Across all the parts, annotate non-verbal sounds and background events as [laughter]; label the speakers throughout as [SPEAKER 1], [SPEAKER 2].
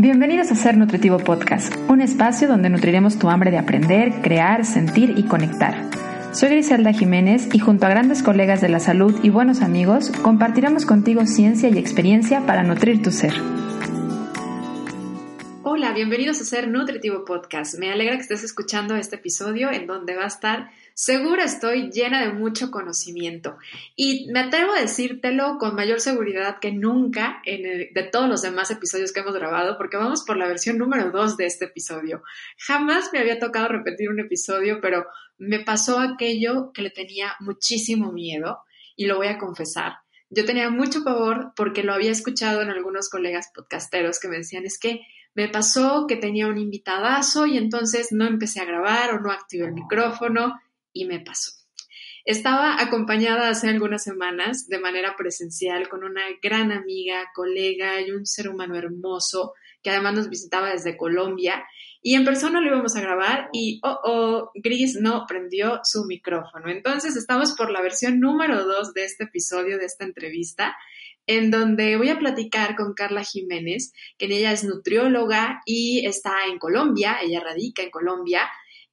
[SPEAKER 1] Bienvenidos a Ser Nutritivo Podcast, un espacio donde nutriremos tu hambre de aprender, crear, sentir y conectar. Soy Griselda Jiménez y junto a grandes colegas de la salud y buenos amigos, compartiremos contigo ciencia y experiencia para nutrir tu ser. Hola, bienvenidos a Ser Nutritivo Podcast. Me alegra que estés escuchando este episodio en donde va a estar Segura estoy llena de mucho conocimiento y me atrevo a decírtelo con mayor seguridad que nunca en de todos los demás episodios que hemos grabado, porque vamos por la versión número 2 de este episodio. Jamás me había tocado repetir un episodio, pero me pasó aquello que le tenía muchísimo miedo y lo voy a confesar. Yo tenía mucho pavor porque lo había escuchado en algunos colegas podcasteros que me decían, es que me pasó que tenía un invitadazo y entonces no empecé a grabar o no activé el micrófono y me pasó. Estaba acompañada hace algunas semanas de manera presencial con una gran amiga, colega y un ser humano hermoso que además nos visitaba desde Colombia y en persona lo íbamos a grabar y, oh, oh, Gris no prendió su micrófono. Entonces estamos por la versión número dos de este episodio, de esta entrevista, en donde voy a platicar con Carla Jiménez, que ella es nutrióloga y está en Colombia, ella radica en Colombia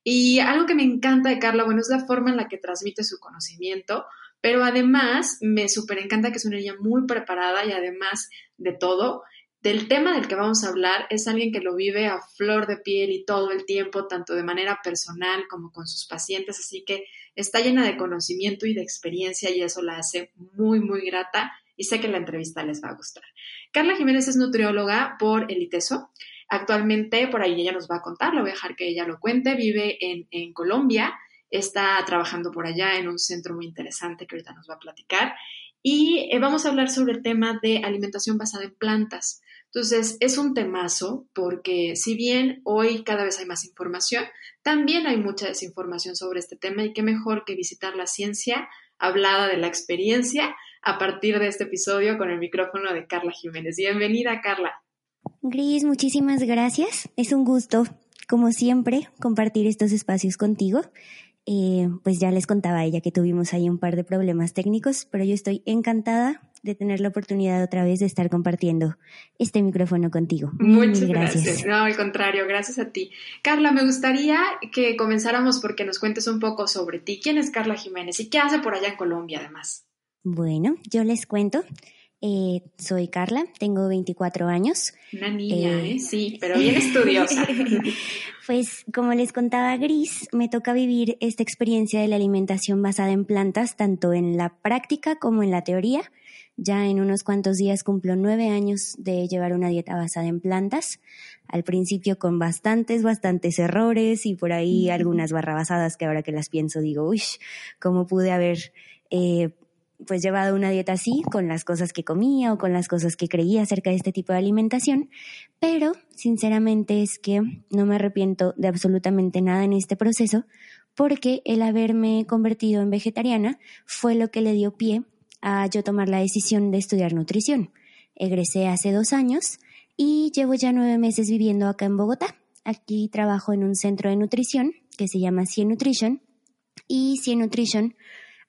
[SPEAKER 1] y algo que me encanta de Carla, bueno, es la forma en la que transmite su conocimiento, pero además me súper encanta que es una niña muy preparada y además de todo, del tema del que vamos a hablar, es alguien que lo vive a flor de piel y todo el tiempo, tanto de manera personal como con sus pacientes, así que está llena de conocimiento y de experiencia y eso la hace muy, muy grata y sé que la entrevista les va a gustar. Carla Jiménez es nutrióloga por el ITESO. Actualmente, por ahí ella nos va a contar, lo voy a dejar que ella lo cuente, vive en, Colombia, está trabajando por allá en un centro muy interesante que ahorita nos va a platicar. Y eh, vamos a hablar sobre el tema de alimentación basada en plantas. Entonces, es un temazo porque si bien hoy cada vez hay más información, también hay mucha desinformación sobre este tema y qué mejor que visitar la ciencia hablada de la experiencia a partir de este episodio con el micrófono de Carla Jiménez. Bienvenida, Carla.
[SPEAKER 2] Gris, muchísimas gracias. Es un gusto, como siempre, compartir estos espacios contigo. Eh, pues ya les contaba a ella que tuvimos ahí un par de problemas técnicos, pero yo estoy encantada de tener la oportunidad otra vez de estar compartiendo este micrófono contigo.
[SPEAKER 1] Muchas gracias. No, al contrario, gracias a ti. Carla, me gustaría que comenzáramos porque nos cuentes un poco sobre ti. ¿Quién es Carla Jiménez y qué hace por allá en Colombia además?
[SPEAKER 2] Bueno, yo les cuento. Eh, soy Carla, tengo 24 años.
[SPEAKER 1] Una niña, eh, ¿eh? Sí, pero bien estudiosa. [laughs]
[SPEAKER 2] pues como les contaba Gris, me toca vivir esta experiencia de la alimentación basada en plantas, tanto en la práctica como en la teoría. Ya en unos cuantos días cumplo nueve años de llevar una dieta basada en plantas. Al principio con bastantes, bastantes errores y por ahí algunas barrabasadas que ahora que las pienso digo, uy, ¿cómo pude haber eh, pues llevado una dieta así, con las cosas que comía o con las cosas que creía acerca de este tipo de alimentación, pero sinceramente es que no me arrepiento de absolutamente nada en este proceso, porque el haberme convertido en vegetariana fue lo que le dio pie a yo tomar la decisión de estudiar nutrición. Egresé hace dos años y llevo ya nueve meses viviendo acá en Bogotá. Aquí trabajo en un centro de nutrición que se llama Cien Nutrition y Cien Nutrition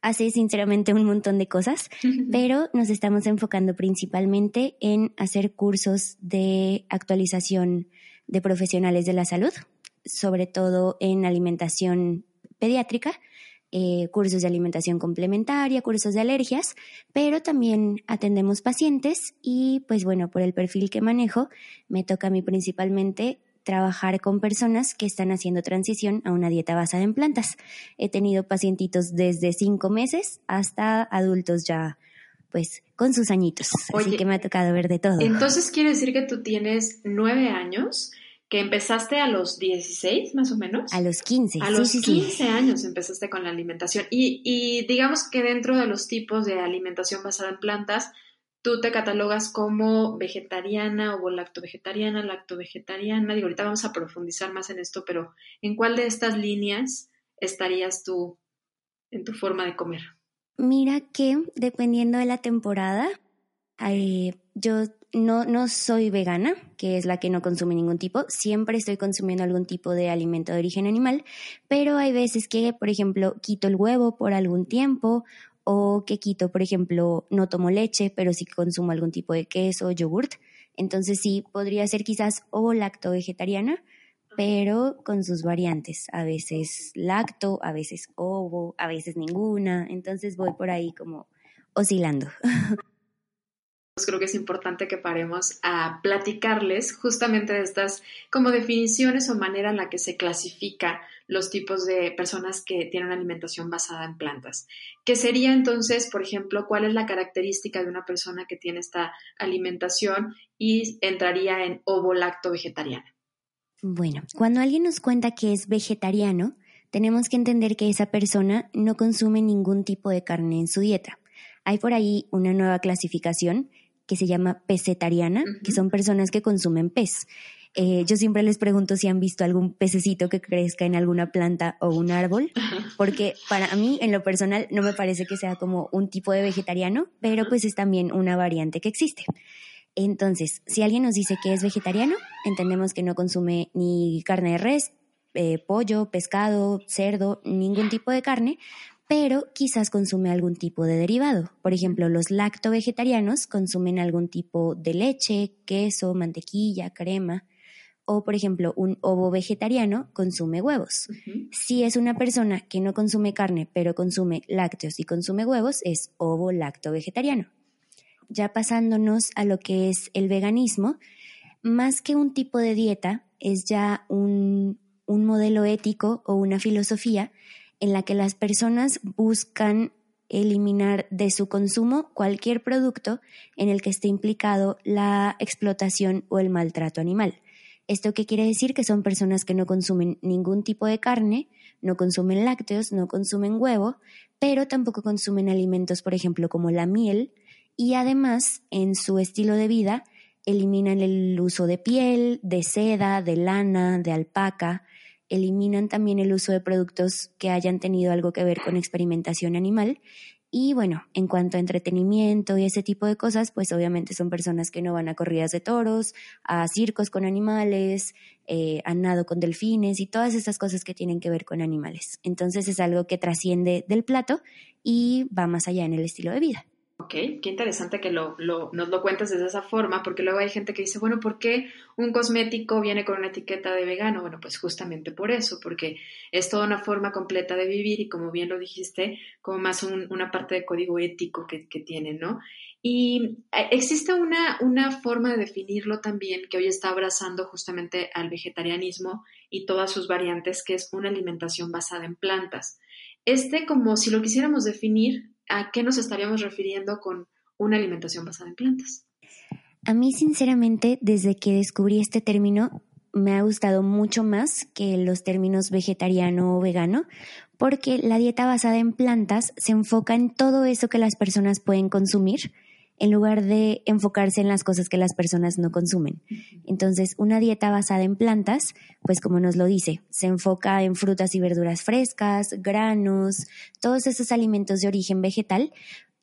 [SPEAKER 2] hace sinceramente un montón de cosas, [laughs] pero nos estamos enfocando principalmente en hacer cursos de actualización de profesionales de la salud, sobre todo en alimentación pediátrica, eh, cursos de alimentación complementaria, cursos de alergias, pero también atendemos pacientes y pues bueno, por el perfil que manejo, me toca a mí principalmente trabajar con personas que están haciendo transición a una dieta basada en plantas. He tenido pacientitos desde cinco meses hasta adultos ya pues con sus añitos. Así que me ha tocado ver de todo.
[SPEAKER 1] Entonces quiere decir que tú tienes nueve años, que empezaste a los 16 más o menos.
[SPEAKER 2] A los 15.
[SPEAKER 1] A los 15 años empezaste con la alimentación. Y, y digamos que dentro de los tipos de alimentación basada en plantas, tú te catalogas como vegetariana o lacto-vegetariana, lacto-vegetariana. Digo, ahorita vamos a profundizar más en esto, pero ¿en cuál de estas líneas estarías tú en tu forma de comer?
[SPEAKER 2] Mira que dependiendo de la temporada, eh, yo no, no soy vegana, que es la que no consume ningún tipo, siempre estoy consumiendo algún tipo de alimento de origen animal, pero hay veces que, por ejemplo, quito el huevo por algún tiempo o que quito, por ejemplo, no tomo leche, pero sí consumo algún tipo de queso, yogurt. Entonces sí, podría ser quizás ovo lacto vegetariana, pero con sus variantes. A veces lacto, a veces ovo, a veces ninguna. Entonces voy por ahí como oscilando. [laughs]
[SPEAKER 1] creo que es importante que paremos a platicarles justamente de estas como definiciones o manera en la que se clasifica los tipos de personas que tienen una alimentación basada en plantas. ¿Qué sería entonces, por ejemplo, cuál es la característica de una persona que tiene esta alimentación y entraría en ovo-lacto vegetariana?
[SPEAKER 2] Bueno, cuando alguien nos cuenta que es vegetariano, tenemos que entender que esa persona no consume ningún tipo de carne en su dieta. Hay por ahí una nueva clasificación que se llama pesetariana, que son personas que consumen pez. Eh, yo siempre les pregunto si han visto algún pececito que crezca en alguna planta o un árbol, [laughs] porque para mí, en lo personal, no me parece que sea como un tipo de vegetariano, pero pues es también una variante que existe. Entonces, si alguien nos dice que es vegetariano, entendemos que no consume ni carne de res, eh, pollo, pescado, cerdo, ningún tipo de carne, pero quizás consume algún tipo de derivado. Por ejemplo, los lacto-vegetarianos consumen algún tipo de leche, queso, mantequilla, crema. O, por ejemplo, un ovo vegetariano consume huevos. Si es una persona que no consume carne, pero consume lácteos y consume huevos, es ovo lacto-vegetariano. Ya pasándonos a lo que es el veganismo, más que un tipo de dieta, es ya un, un modelo ético o una filosofía en la que las personas buscan eliminar de su consumo cualquier producto en el que esté implicado la explotación o el maltrato animal. ¿Esto qué quiere decir? Que son personas que no consumen ningún tipo de carne, no consumen lácteos, no consumen huevo, pero tampoco consumen alimentos, por ejemplo, como la miel, y además en su estilo de vida eliminan el uso de piel, de seda, de lana, de alpaca, eliminan también el uso de productos que hayan tenido algo que ver con experimentación animal. Y bueno, en cuanto a entretenimiento y ese tipo de cosas, pues obviamente son personas que no van a corridas de toros, a circos con animales, eh, a nado con delfines y todas esas cosas que tienen que ver con animales. Entonces es algo que trasciende del plato y va más allá en el estilo de vida.
[SPEAKER 1] Ok, qué interesante que lo, nos lo cuentes de esa forma, porque luego hay gente que dice, bueno, ¿por qué un cosmético viene con una etiqueta de vegano? Bueno, pues justamente por eso, porque es toda una forma completa de vivir y como bien lo dijiste, como más una parte de código ético que, que tiene, ¿no? Y eh, existe una, una forma de definirlo también que hoy está abrazando justamente al vegetarianismo y todas sus variantes, que es una alimentación basada en plantas. Este, como si lo quisiéramos definir, ¿a qué nos estaríamos refiriendo con una alimentación basada en plantas?
[SPEAKER 2] A mí, sinceramente, desde que descubrí este término, me ha gustado mucho más que los términos vegetariano o vegano, porque la dieta basada en plantas se enfoca en todo eso que las personas pueden consumir en lugar de enfocarse en las cosas que las personas no consumen. Entonces, una dieta basada en plantas, pues como nos lo dice, se enfoca en frutas y verduras frescas, granos, todos esos alimentos de origen vegetal.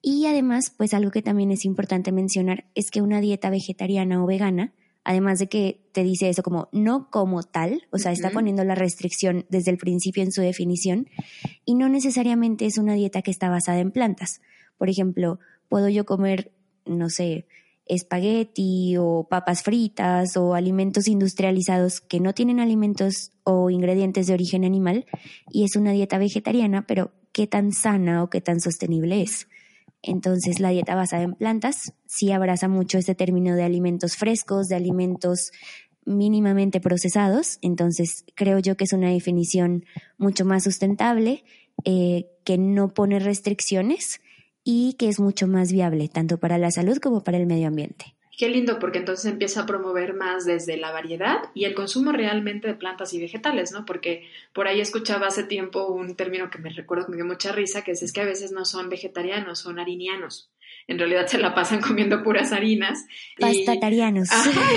[SPEAKER 2] Y además, pues algo que también es importante mencionar es que una dieta vegetariana o vegana, además de que te dice eso como no como tal, o sea, está poniendo la restricción desde el principio en su definición, y no necesariamente es una dieta que está basada en plantas. Por ejemplo, puedo yo comer no sé, espagueti o papas fritas o alimentos industrializados que no tienen alimentos o ingredientes de origen animal y es una dieta vegetariana, pero qué tan sana o qué tan sostenible es. Entonces la dieta basada en plantas sí abraza mucho este término de alimentos frescos, de alimentos mínimamente procesados, entonces creo yo que es una definición mucho más sustentable, eh, que no pone restricciones y que es mucho más viable tanto para la salud como para el medio ambiente.
[SPEAKER 1] Qué lindo, porque entonces empieza a promover más desde la variedad y el consumo realmente de plantas y vegetales, ¿no? Porque por ahí escuchaba hace tiempo un término que me recuerdo que me dio mucha risa, que es, que a veces no son vegetarianos, son harinianos en realidad se la pasan [laughs] comiendo puras harinas.
[SPEAKER 2] Pastatarianos.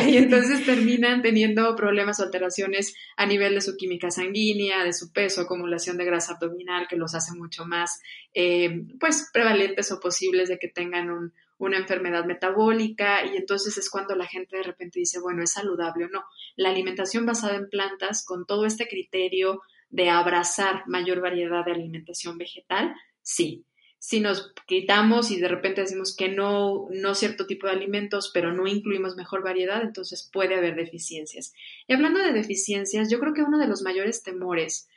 [SPEAKER 1] Y, y [laughs] entonces terminan teniendo problemas o alteraciones a nivel de su química sanguínea, de su peso, acumulación de grasa abdominal, que los hace mucho más, eh, pues, prevalentes o posibles de que tengan una enfermedad metabólica y entonces es cuando la gente de repente dice, bueno, es saludable o no. La alimentación basada en plantas, con todo este criterio de abrazar mayor variedad de alimentación vegetal, sí si nos quitamos y de repente decimos que no, no cierto tipo de alimentos, pero no incluimos mejor variedad, entonces puede haber deficiencias. Y hablando de deficiencias, yo creo que uno de los mayores temores,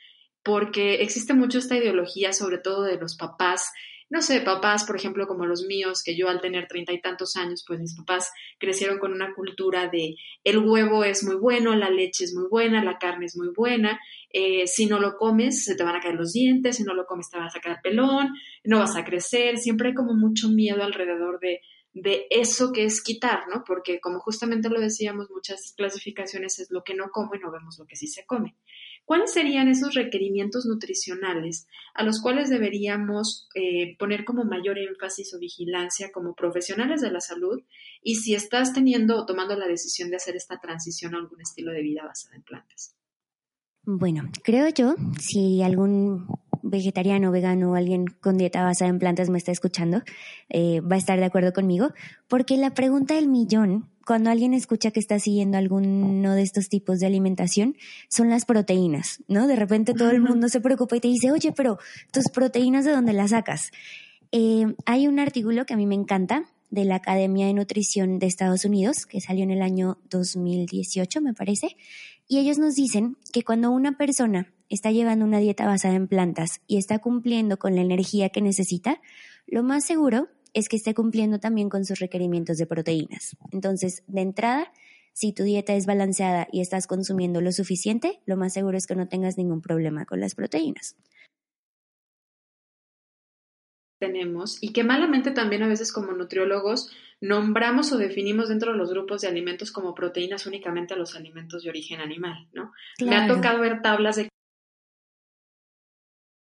[SPEAKER 1] porque existe mucho esta ideología, sobre todo de los papás, no sé, papás, por ejemplo, como los míos, que yo al tener treinta y tantos años, pues mis papás crecieron con una cultura de el huevo es muy bueno, la leche es muy buena, la carne es muy buena, eh, si no lo comes se te van a caer los dientes, si no lo comes te vas a quedar pelón, no vas a crecer, siempre hay como mucho miedo alrededor de, de eso que es quitar, ¿no? Porque como justamente lo decíamos, muchas clasificaciones es lo que no como y no vemos lo que sí se come. ¿Cuáles serían esos requerimientos nutricionales a los cuales deberíamos eh, poner como mayor énfasis o vigilancia como profesionales de la salud? Y si estás teniendo o tomando la decisión de hacer esta transición a algún estilo de vida basado en plantas.
[SPEAKER 2] Bueno, creo yo, si algún vegetariano, vegano o alguien con dieta basada en plantas me está escuchando, eh, va a estar de acuerdo conmigo, porque la pregunta del millón cuando alguien escucha que está siguiendo alguno de estos tipos de alimentación, son las proteínas, ¿no? De repente todo el mundo se preocupa y te dice, oye, pero tus proteínas, ¿de dónde las sacas? Eh, hay un artículo que a mí me encanta de la Academia de Nutrición de Estados Unidos, que salió en el año 2018, me parece, y ellos nos dicen que cuando una persona está llevando una dieta basada en plantas y está cumpliendo con la energía que necesita, lo más seguro es que esté cumpliendo también con sus requerimientos de proteínas. Entonces, de entrada, si tu dieta es balanceada y estás consumiendo lo suficiente, lo más seguro es que no tengas ningún problema con las proteínas.
[SPEAKER 1] Tenemos y que malamente también a veces como nutriólogos nombramos o definimos dentro de los grupos de alimentos como proteínas únicamente a los alimentos de origen animal, ¿no? Me ha tocado ver tablas de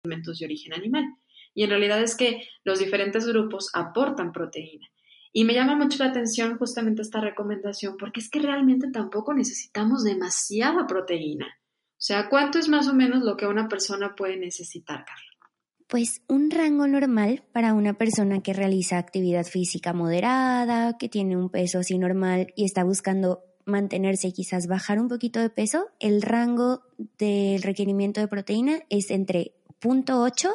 [SPEAKER 1] alimentos de origen animal y en realidad es que los diferentes grupos aportan proteína. Y me llama mucho la atención justamente esta recomendación porque es que realmente tampoco necesitamos demasiada proteína. O sea, ¿cuánto es más o menos lo que una persona puede necesitar, Carla?
[SPEAKER 2] Pues un rango normal para una persona que realiza actividad física moderada, que tiene un peso así normal y está buscando mantenerse y quizás bajar un poquito de peso, el rango del requerimiento de proteína es entre 0.8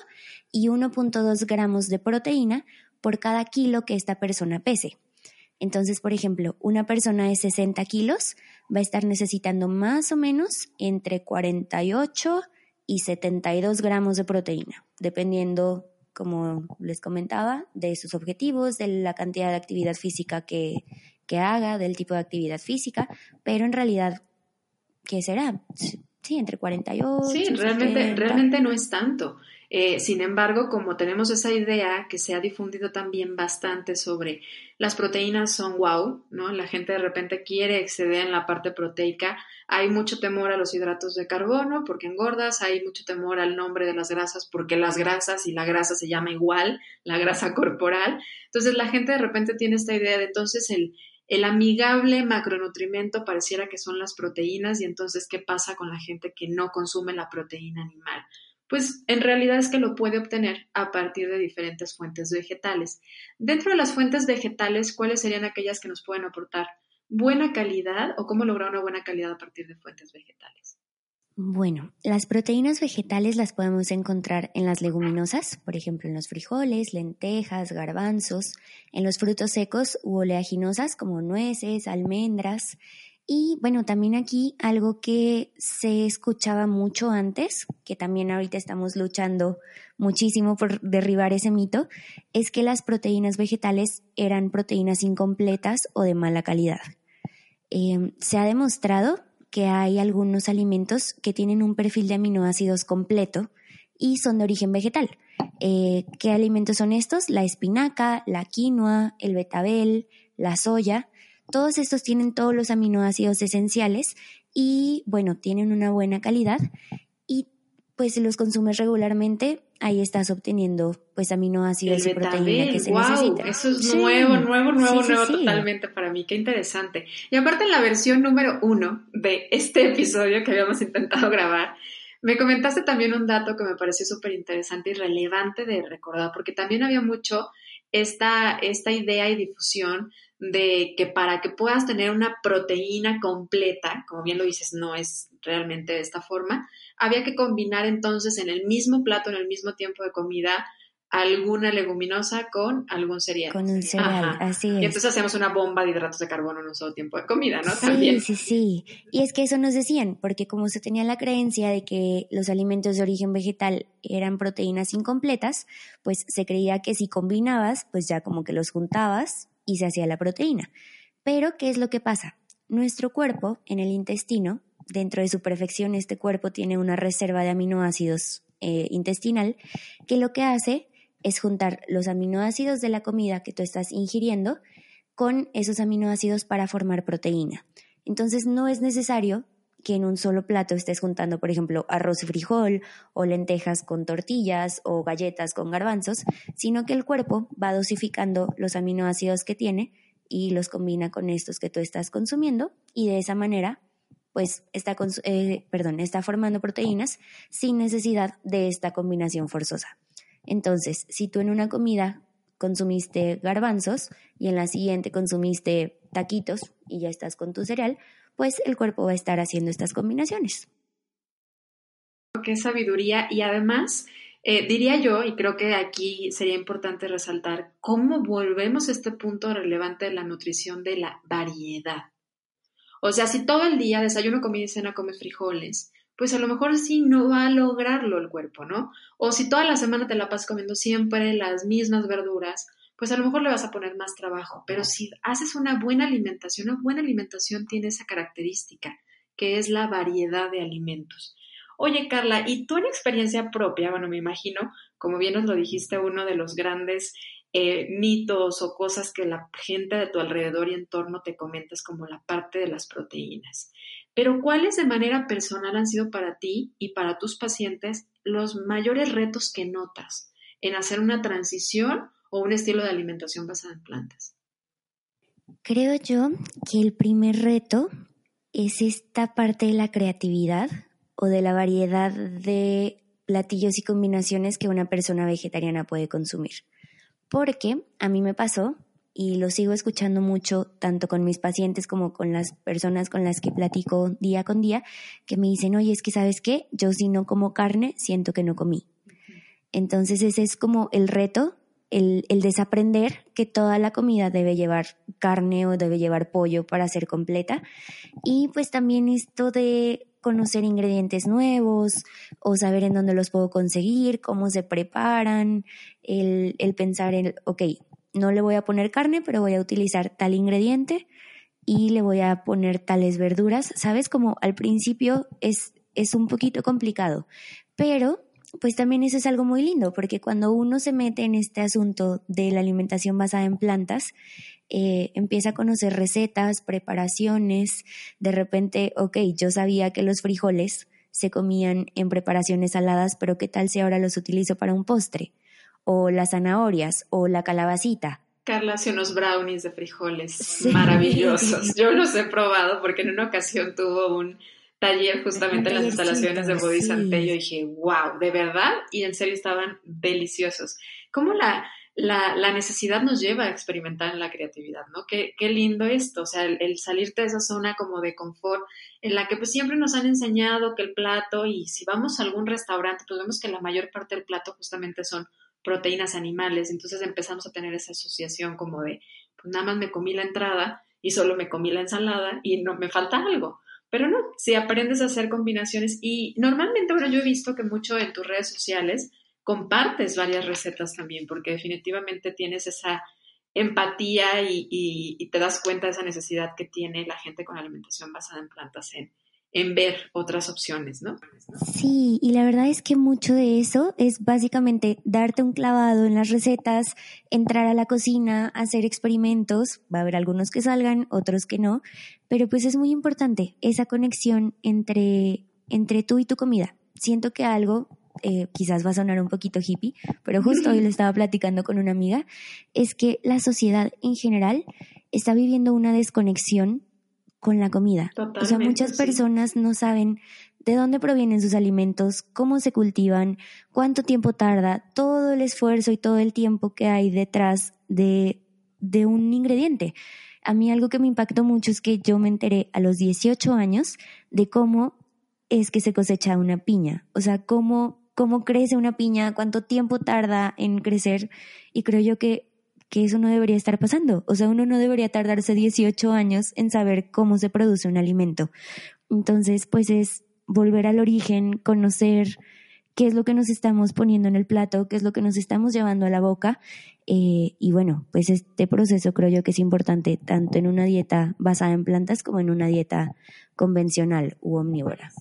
[SPEAKER 2] y 1.2 gramos de proteína por cada kilo que esta persona pese. Entonces, por ejemplo, una persona de 60 kilos va a estar necesitando más o menos entre 48 y 72 gramos de proteína, dependiendo, como les comentaba, de sus objetivos, de la cantidad de actividad física que, que haga, del tipo de actividad física, pero en realidad, ¿qué será? Sí, entre 48.
[SPEAKER 1] Sí, realmente, realmente no es tanto. Eh, sin embargo, como tenemos esa idea que se ha difundido también bastante sobre las proteínas son wow, ¿no? La gente de repente quiere exceder en la parte proteica. Hay mucho temor a los hidratos de carbono porque engordas, hay mucho temor al nombre de las grasas porque las grasas y la grasa se llama igual, la grasa [laughs] corporal. Entonces la gente de repente tiene esta idea de entonces el, el amigable macronutrimento pareciera que son las proteínas y entonces ¿qué pasa con la gente que no consume la proteína animal? Pues en realidad es que lo puede obtener a partir de diferentes fuentes vegetales. Dentro de las fuentes vegetales, ¿cuáles serían aquellas que nos pueden aportar buena calidad o cómo lograr una buena calidad a partir de fuentes vegetales?
[SPEAKER 2] Bueno, las proteínas vegetales las podemos encontrar en las leguminosas, por ejemplo en los frijoles, lentejas, garbanzos, en los frutos secos u oleaginosas como nueces, almendras, y bueno, también aquí algo que se escuchaba mucho antes, que también ahorita estamos luchando muchísimo por derribar ese mito, es que las proteínas vegetales eran proteínas incompletas o de mala calidad. Em, se ha demostrado que hay algunos alimentos que tienen un perfil de aminoácidos completo y son de origen vegetal. Eh, ¿Qué alimentos son estos? La espinaca, la quinoa, el betabel, la soya todos estos tienen todos los aminoácidos esenciales y bueno, tienen una buena calidad y pues los consumes regularmente, ahí estás obteniendo pues aminoácidos y proteína que se wow,
[SPEAKER 1] Eso es nuevo, nuevo, nuevo, nuevo totalmente para mí. Qué interesante. Y aparte en la versión número uno de este [laughs] episodio que habíamos intentado grabar, me comentaste también un dato que me pareció súper interesante y relevante de recordar, porque también había mucho esta, esta idea y difusión de que para que puedas tener una proteína completa, como bien lo dices, no es realmente de esta forma, había que combinar entonces en el mismo plato, en el mismo tiempo de comida, alguna leguminosa con algún cereal.
[SPEAKER 2] Con un cereal, así es.
[SPEAKER 1] Y entonces hacemos una bomba de hidratos de carbono en un solo tiempo de comida, ¿no?
[SPEAKER 2] Sí,
[SPEAKER 1] También.
[SPEAKER 2] sí, sí. Y es que eso nos decían, porque como se tenía la creencia de que los alimentos de origen vegetal eran proteínas incompletas, pues se creía que si combinabas, pues ya como que los juntabas y se hacía la proteína. Pero, ¿qué es lo que pasa? Nuestro cuerpo, en el intestino, dentro de su perfección, este cuerpo tiene una reserva de aminoácidos eh, intestinal que lo que hace es juntar los aminoácidos de la comida que tú estás ingiriendo con esos aminoácidos para formar proteína. Entonces no es necesario que en un solo plato estés juntando, por ejemplo, arroz y frijol o lentejas con tortillas o galletas con garbanzos, sino que el cuerpo va dosificando los aminoácidos que tiene y los combina con estos que tú estás consumiendo y de esa manera pues está, eh, perdón, está formando proteínas sin necesidad de esta combinación forzosa. Entonces, si tú en una comida consumiste garbanzos y en la siguiente consumiste taquitos y ya estás con tu cereal, pues el cuerpo va a estar haciendo estas combinaciones.
[SPEAKER 1] Qué sabiduría y además eh, diría yo, y creo que aquí sería importante resaltar, cómo volvemos a este punto relevante de la nutrición de la variedad. O sea, si todo el día desayuno, comida y cena comes frijoles, pues a lo mejor sí no va a lograrlo el cuerpo, ¿no? O si toda la semana te la pasas comiendo siempre las mismas verduras, pues a lo mejor le vas a poner más trabajo. Pero si haces una buena alimentación, una buena alimentación tiene esa característica, que es la variedad de alimentos. Oye, Carla, y tú en experiencia propia, bueno, me imagino, como bien nos lo dijiste, uno de los grandes eh, mitos o cosas que la gente de tu alrededor y entorno te comentas como la parte de las proteínas. Pero ¿cuáles de manera personal han sido para ti y para tus pacientes los mayores retos que notas en hacer una transición o un estilo de alimentación basada en plantas?
[SPEAKER 2] Creo yo que el primer reto es esta parte de la creatividad o de la variedad de platillos y combinaciones que una persona vegetariana puede consumir. Porque a mí me pasó, y lo sigo escuchando mucho, tanto con mis pacientes como con las personas con las que platico día con día, que me dicen, oye, es que sabes qué, yo si no como carne, siento que no comí. Entonces ese es como el reto, el, el, desaprender que toda la comida debe llevar carne o debe llevar pollo para ser completa. Y pues también esto de conocer ingredientes nuevos o saber en dónde los puedo conseguir, cómo se preparan, el, el pensar en, ok, no le voy a poner carne, pero voy a utilizar tal ingrediente y le voy a poner tales verduras. Sabes, como al principio es, es un poquito complicado, pero pues también eso es algo muy lindo, porque cuando uno se mete en este asunto de la alimentación basada en plantas, eh, empieza a conocer recetas, preparaciones, de repente, ok, yo sabía que los frijoles se comían en preparaciones saladas, pero ¿qué tal si ahora los utilizo para un postre? O las zanahorias, o la calabacita.
[SPEAKER 1] Carla hace unos brownies de frijoles maravillosos. [laughs] Yo los he probado porque en una ocasión tuvo un taller justamente en las instalaciones de Body sí. y dije, wow, de verdad, y en serio estaban deliciosos. ¿Cómo la, la, necesidad nos lleva a experimentar en la creatividad, ¿no? Qué, qué lindo esto, o sea, el, el, salirte de esa zona como de confort en la que pues siempre nos han enseñado que el plato y si vamos a algún restaurante pues vemos que la mayor parte del plato justamente son proteínas animales, entonces empezamos a tener esa asociación como de pues nada más me comí la entrada y solo me comí la ensalada y no me falta algo. Pero no, si aprendes a hacer combinaciones y normalmente, bueno, yo he visto que mucho en tus redes sociales compartes varias recetas también, porque definitivamente tienes esa empatía y, te das cuenta de esa necesidad que tiene la gente con alimentación basada en plantas en, en ver otras opciones, ¿no?
[SPEAKER 2] Sí, y la verdad es que mucho de eso es básicamente darte un clavado en las recetas, entrar a la cocina, hacer experimentos, va a haber algunos que salgan, otros que no, pero pues es muy importante esa conexión entre, entre tú y tu comida. Siento que algo, eh, quizás va a sonar un poquito hippie, pero justo hoy lo estaba platicando con una amiga, es que la sociedad en general está viviendo una desconexión con la comida.
[SPEAKER 1] Totalmente,
[SPEAKER 2] o sea, muchas
[SPEAKER 1] sí.
[SPEAKER 2] personas no saben de dónde provienen sus alimentos, cómo se cultivan, cuánto tiempo tarda, todo el esfuerzo y todo el tiempo que hay detrás de, de un ingrediente. A mí algo que me impactó mucho es que yo me enteré a los 18 años de cómo es que se cosecha una piña, o sea, cómo cómo crece una piña, cuánto tiempo tarda en crecer y creo yo que, que eso no debería estar pasando. O sea, uno no debería tardarse 18 años en saber cómo se produce un alimento. Entonces, pues es volver al origen, conocer qué es lo que nos estamos poniendo en el plato, qué es lo que nos estamos llevando a la boca. Eh, y bueno, pues este proceso creo yo que es importante tanto en una dieta basada en plantas como en una dieta convencional u omnívora.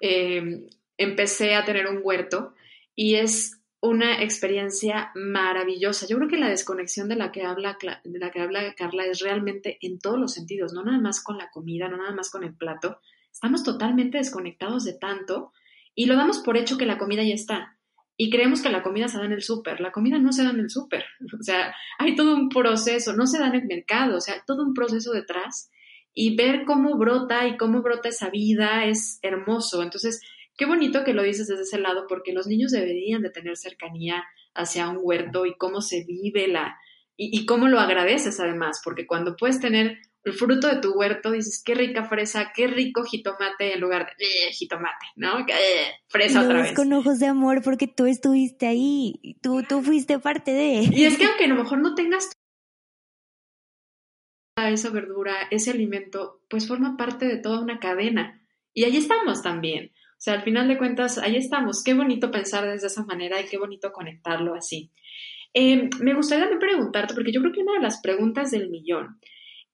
[SPEAKER 1] Eh, empecé a tener un huerto y es una experiencia maravillosa. Yo creo que la desconexión de la que habla de la que habla Carla es realmente en todos los sentidos, no nada más con la comida, no nada más con el plato. Estamos totalmente desconectados de tanto y lo damos por hecho que la comida ya está. Y creemos que la comida se da en el súper. La comida no se da en el súper. [laughs] O sea, hay todo un proceso, no se da en el mercado, o sea, todo un proceso detrás. Y ver cómo brota y cómo brota esa vida es hermoso. Entonces, Qué bonito que lo dices desde ese lado, porque los niños deberían de tener cercanía hacia un huerto y cómo se vive la, y, cómo lo agradeces además, porque cuando puedes tener el fruto de tu huerto, dices, qué rica fresa, qué rico jitomate en lugar de eh, jitomate, ¿no? Eh, fresa otra vez.
[SPEAKER 2] con ojos de amor porque tú estuviste ahí, tú, tú fuiste parte de.
[SPEAKER 1] Y es que aunque a lo mejor no tengas esa verdura, ese alimento, pues forma parte de toda una cadena. Y ahí estamos también. O sea, al final de cuentas, ahí estamos. Qué bonito pensar desde esa manera y qué bonito conectarlo así. Eh, me gustaría también preguntarte, porque yo creo que una de las preguntas del millón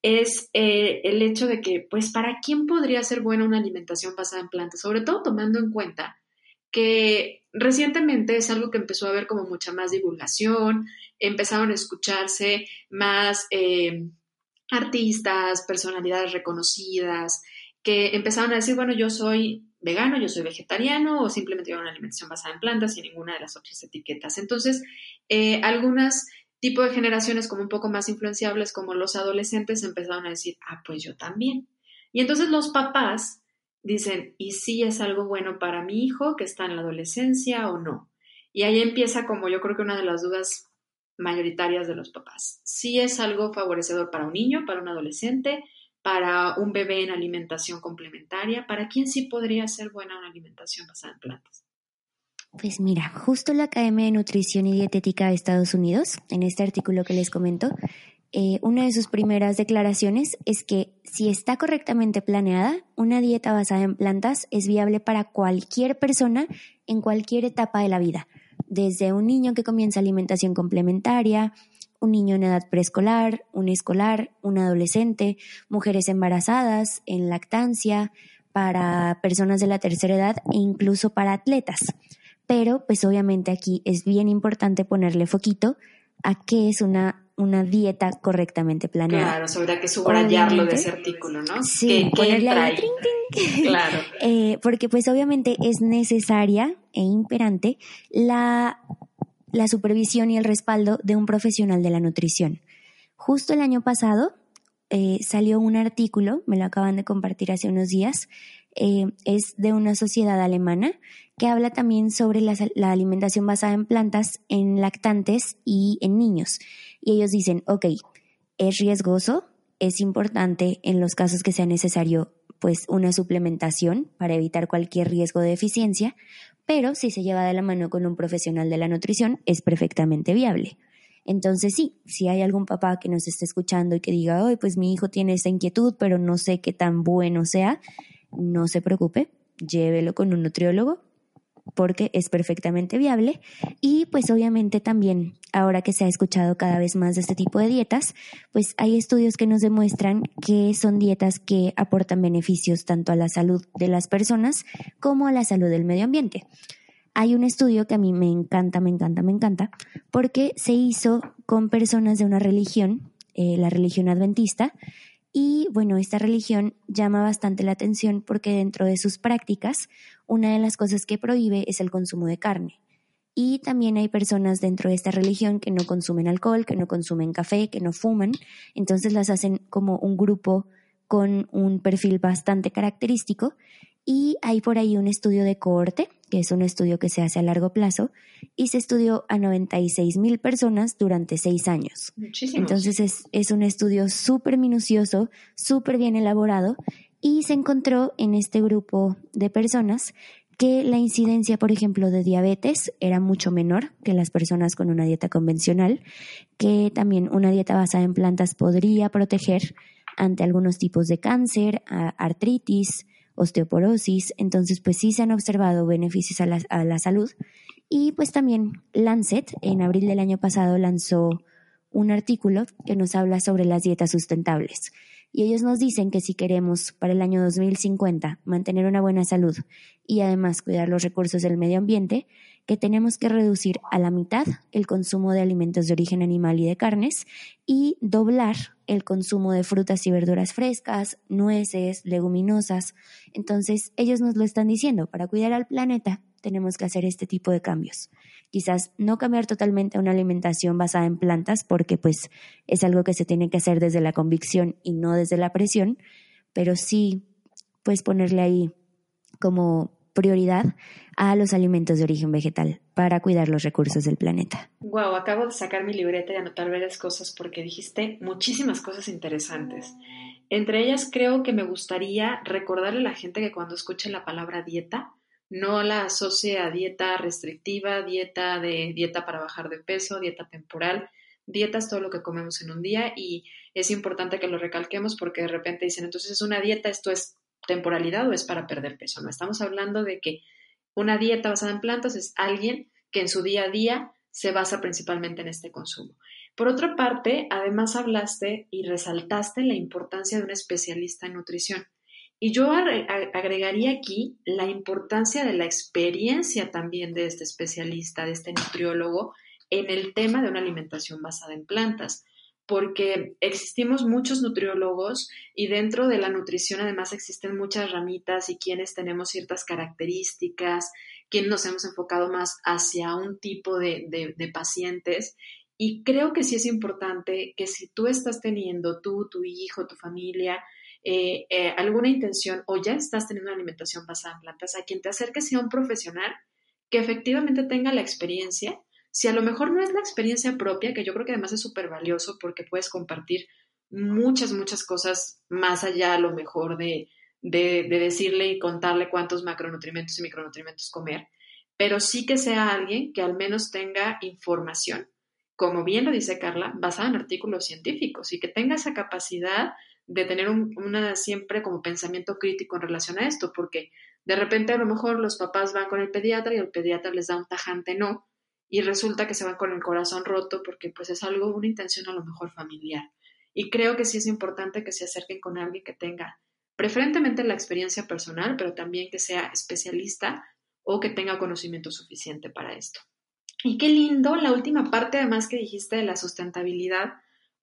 [SPEAKER 1] es eh, el hecho de que, pues, ¿para quién podría ser buena una alimentación basada en plantas? Sobre todo tomando en cuenta que recientemente es algo que empezó a haber como mucha más divulgación, empezaron a escucharse más eh, artistas, personalidades reconocidas, que empezaron a decir, bueno, yo soy vegano, yo soy vegetariano o simplemente llevo una alimentación basada en plantas sin ninguna de las otras etiquetas. Entonces, eh, algunas tipos de generaciones como un poco más influenciables, como los adolescentes, empezaron a decir, ah, pues yo también. Y entonces los papás dicen, ¿y si es algo bueno para mi hijo que está en la adolescencia o no? Y ahí empieza como yo creo que una de las dudas mayoritarias de los papás. Si es algo favorecedor para un niño, para un adolescente, para un bebé en alimentación complementaria? ¿Para quién sí podría ser buena una alimentación basada en plantas?
[SPEAKER 2] Pues mira, justo la Academia de Nutrición y Dietética de Estados Unidos, en este artículo que les comento, eh, una de sus primeras declaraciones es que si está correctamente planeada, una dieta basada en plantas es viable para cualquier persona en cualquier etapa de la vida, desde un niño que comienza alimentación complementaria, un niño en edad preescolar, un escolar, un adolescente, mujeres embarazadas, en lactancia, para personas de la tercera edad e incluso para atletas. Pero pues obviamente aquí es bien importante ponerle foquito a qué es una, una dieta correctamente planeada.
[SPEAKER 1] Claro, sobre que subrayarlo de ese artículo, ¿no?
[SPEAKER 2] Sí, ponerle ahí, [laughs] [laughs] Claro. Eh, porque pues obviamente es necesaria e imperante la la supervisión y el respaldo de un profesional de la nutrición. Justo el año pasado eh, salió un artículo, me lo acaban de compartir hace unos días, eh, es de una sociedad alemana que habla también sobre la, alimentación basada en plantas en lactantes y en niños. Y ellos dicen, ok, es riesgoso, es importante en los casos que sea necesario pues una suplementación para evitar cualquier riesgo de deficiencia, pero si se lleva de la mano con un profesional de la nutrición es perfectamente viable. Entonces sí, si hay algún papá que nos esté escuchando y que diga, hoy pues mi hijo tiene esa inquietud, pero no sé qué tan bueno sea, no se preocupe, llévelo con un nutriólogo porque es perfectamente viable y pues obviamente también ahora que se ha escuchado cada vez más de este tipo de dietas, pues hay estudios que nos demuestran que son dietas que aportan beneficios tanto a la salud de las personas como a la salud del medio ambiente. Hay un estudio que a mí me encanta, me encanta, me encanta, porque se hizo con personas de una religión, eh, la religión adventista, y bueno, esta religión llama bastante la atención porque dentro de sus prácticas, una de las cosas que prohíbe es el consumo de carne. Y también hay personas dentro de esta religión que no consumen alcohol, que no consumen café, que no fuman. Entonces las hacen como un grupo con un perfil bastante característico. Y hay por ahí un estudio de cohorte que es un estudio que se hace a largo plazo, y se estudió a 96 mil personas durante seis años. Entonces es, es un estudio súper minucioso, súper bien elaborado, y se encontró en este grupo de personas que la incidencia, por ejemplo, de diabetes era mucho menor que las personas con una dieta convencional, que también una dieta basada en plantas podría proteger ante algunos tipos de cáncer, artritis, osteoporosis, entonces pues sí se han observado beneficios a la, a la salud. Y pues también Lancet en abril del año pasado lanzó un artículo que nos habla sobre las dietas sustentables. Y ellos nos dicen que si queremos para el año 2050 mantener una buena salud y además cuidar los recursos del medio ambiente, que tenemos que reducir a la mitad el consumo de alimentos de origen animal y de carnes y doblar el consumo de frutas y verduras frescas, nueces, leguminosas. Entonces, ellos nos lo están diciendo, para cuidar al planeta tenemos que hacer este tipo de cambios. Quizás no cambiar totalmente a una alimentación basada en plantas, porque pues es algo que se tiene que hacer desde la convicción y no desde la presión, pero sí pues ponerle ahí como prioridad a los alimentos de origen vegetal para cuidar los recursos del planeta.
[SPEAKER 1] Wow, acabo de sacar mi libreta y anotar varias cosas porque dijiste muchísimas cosas interesantes. Entre ellas creo que me gustaría recordarle a la gente que cuando escuche la palabra dieta, no la asocie a dieta restrictiva, dieta de dieta para bajar de peso, dieta temporal. Dieta es todo lo que comemos en un día y es importante que lo recalquemos porque de repente dicen, entonces es una dieta, esto es temporalidad o es para perder peso. No estamos hablando de que una dieta basada en plantas es alguien que en su día a día se basa principalmente en este consumo. Por otra parte, además hablaste y resaltaste la importancia de un especialista en nutrición. Y yo agregaría aquí la importancia de la experiencia también de este especialista, de este nutriólogo, en el tema de una alimentación basada en plantas porque existimos muchos nutriólogos y dentro de la nutrición además existen muchas ramitas y quienes tenemos ciertas características, quienes nos hemos enfocado más hacia un tipo de, pacientes. Y creo que sí es importante que si tú estás teniendo, tú, tu hijo, tu familia, eh, eh, alguna intención o ya estás teniendo una alimentación basada en plantas, a quien te acerques sea un profesional que efectivamente tenga la experiencia si a lo mejor no es la experiencia propia, que yo creo que además es súper valioso porque puedes compartir muchas, muchas cosas más allá a lo mejor de, de, decirle y contarle cuántos macronutrientes y micronutrientes comer, pero sí que sea alguien que al menos tenga información, como bien lo dice Carla, basada en artículos científicos y que tenga esa capacidad de tener un, una siempre como pensamiento crítico en relación a esto, porque de repente a lo mejor los papás van con el pediatra y el pediatra les da un tajante no, y resulta que se van con el corazón roto porque pues es algo, una intención a lo mejor familiar. Y creo que sí es importante que se acerquen con alguien que tenga preferentemente la experiencia personal, pero también que sea especialista o que tenga conocimiento suficiente para esto. Y qué lindo la última parte además que dijiste de la sustentabilidad,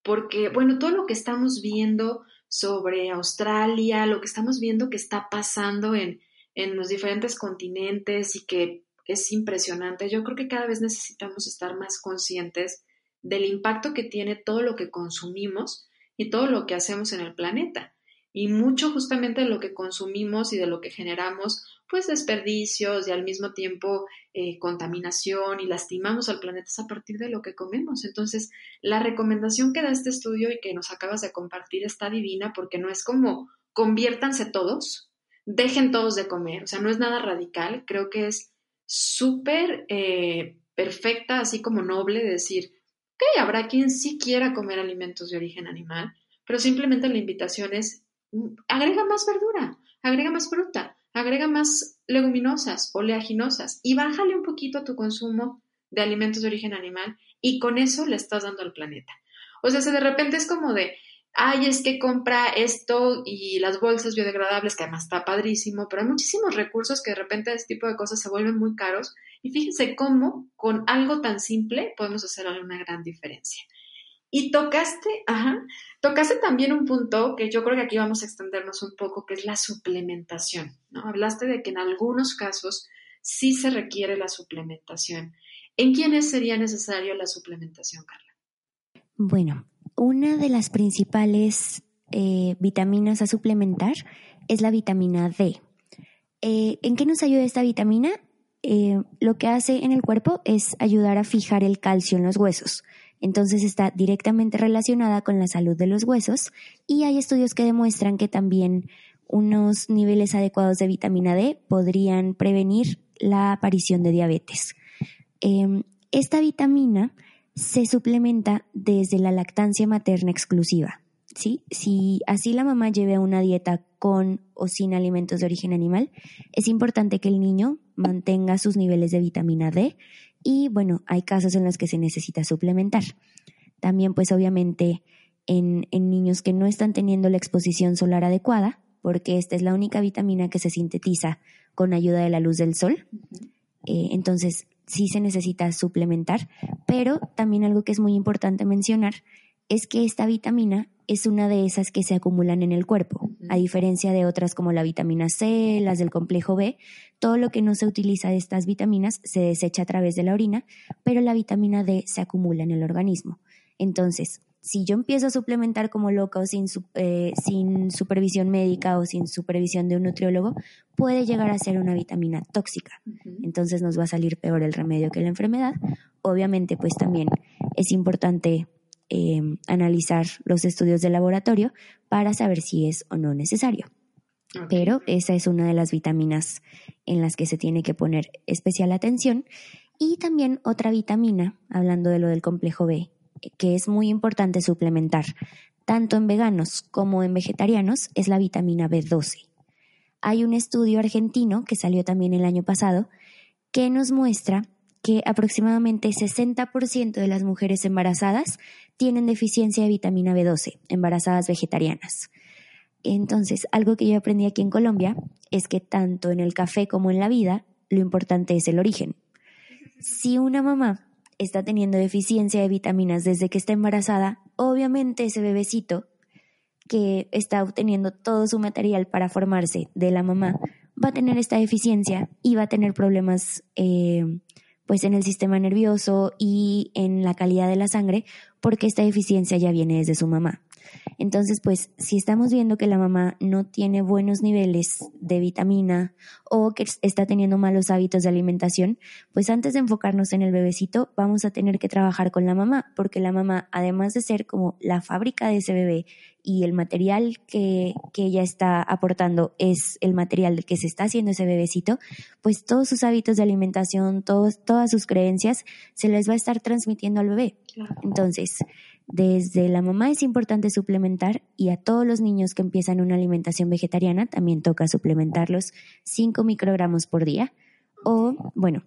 [SPEAKER 1] porque bueno, todo lo que estamos viendo sobre Australia, lo que estamos viendo que está pasando en, en los diferentes continentes y que es impresionante. Yo creo que cada vez necesitamos estar más conscientes del impacto que tiene todo lo que consumimos y todo lo que hacemos en el planeta. Y mucho justamente de lo que consumimos y de lo que generamos, pues desperdicios y al mismo tiempo eh, contaminación y lastimamos al planeta es a partir de lo que comemos. Entonces, la recomendación que da este estudio y que nos acabas de compartir está divina porque no es como conviértanse todos, dejen todos de comer, o sea, no es nada radical, creo que es súper eh, perfecta, así como noble, de decir, ok, habrá quien sí quiera comer alimentos de origen animal, pero simplemente la invitación es, mm, agrega más verdura, agrega más fruta, agrega más leguminosas, oleaginosas y bájale un poquito a tu consumo de alimentos de origen animal y con eso le estás dando al planeta. O sea, si de repente es como de, ay, es que compra esto y las bolsas biodegradables, que además está padrísimo, pero hay muchísimos recursos que de repente este tipo de cosas se vuelven muy caros y fíjense cómo con algo tan simple podemos hacer una gran diferencia. Y tocaste, ajá, tocaste también un punto que yo creo que aquí vamos a extendernos un poco, que es la suplementación, ¿no? Hablaste de que en algunos casos sí se requiere la suplementación. ¿En quiénes sería necesario la suplementación, Carla?
[SPEAKER 2] Bueno, una de las principales eh, vitaminas a suplementar es la vitamina D. Eh, ¿En qué nos ayuda esta vitamina? Eh, lo que hace en el cuerpo es ayudar a fijar el calcio en los huesos. Entonces está directamente relacionada con la salud de los huesos y hay estudios que demuestran que también unos niveles adecuados de vitamina D podrían prevenir la aparición de diabetes. Em, esta vitamina se suplementa desde la lactancia materna exclusiva. ¿sí? Si así la mamá lleve una dieta con o sin alimentos de origen animal, es importante que el niño mantenga sus niveles de vitamina D y bueno, hay casos en los que se necesita suplementar. También pues obviamente en, niños que no están teniendo la exposición solar adecuada, porque esta es la única vitamina que se sintetiza con ayuda de la luz del sol. Eh, entonces, sí se necesita suplementar, pero también algo que es muy importante mencionar es que esta vitamina es una de esas que se acumulan en el cuerpo, a diferencia de otras como la vitamina C, las del complejo B, todo lo que no se utiliza de estas vitaminas se desecha a través de la orina, pero la vitamina D se acumula en el organismo. Entonces, si yo empiezo a suplementar como loca o sin, eh, sin supervisión médica o sin supervisión de un nutriólogo, puede llegar a ser una vitamina tóxica. Entonces nos va a salir peor el remedio que la enfermedad. Obviamente, pues también es importante eh, analizar los estudios de laboratorio para saber si es o no necesario. Pero esa es una de las vitaminas en las que se tiene que poner especial atención. Y también otra vitamina, hablando de lo del complejo B, que es muy importante suplementar, tanto en veganos como en vegetarianos, es la vitamina B12. Hay un estudio argentino que salió también el año pasado que nos muestra que aproximadamente 60% de las mujeres embarazadas tienen deficiencia de vitamina B12, embarazadas vegetarianas. Entonces, algo que yo aprendí aquí en Colombia es que tanto en el café como en la vida, lo importante es el origen. Si una mamá está teniendo deficiencia de vitaminas desde que está embarazada, obviamente ese bebecito que está obteniendo todo su material para formarse de la mamá va a tener esta deficiencia y va a tener problemas eh, pues en el sistema nervioso y en la calidad de la sangre porque esta deficiencia ya viene desde su mamá. Entonces, pues si estamos viendo que la mamá no tiene buenos niveles de vitamina o que está teniendo malos hábitos de alimentación, pues antes de enfocarnos en el bebecito, vamos a tener que trabajar con la mamá, porque la mamá, además de ser como la fábrica de ese bebé y el material que, que ella está aportando es el material que se está haciendo ese bebecito, pues todos sus hábitos de alimentación, todos, todas sus creencias se les va a estar transmitiendo al bebé. Entonces, desde la mamá es importante suplementar y a todos los niños que empiezan una alimentación vegetariana también toca suplementarlos 5 microgramos por día. O, bueno,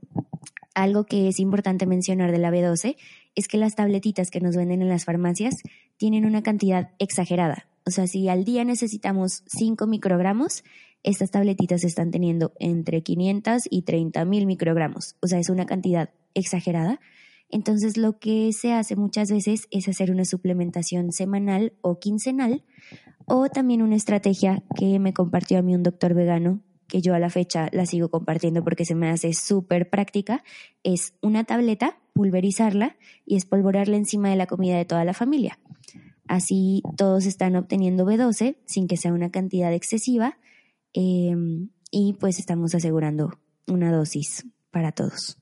[SPEAKER 2] algo que es importante mencionar de la B12 es que las tabletitas que nos venden en las farmacias tienen una cantidad exagerada. O sea, si al día necesitamos 5 microgramos, estas tabletitas están teniendo entre 500 y 30 mil microgramos. O sea, es una cantidad exagerada entonces lo que se hace muchas veces es hacer una suplementación semanal o quincenal o también una estrategia que me compartió a mí un doctor vegano que yo a la fecha la sigo compartiendo porque se me hace súper práctica, es una tableta, pulverizarla y espolvorarla encima de la comida de toda la familia. Así todos están obteniendo B12 sin que sea una cantidad excesiva em, y pues estamos asegurando una dosis para todos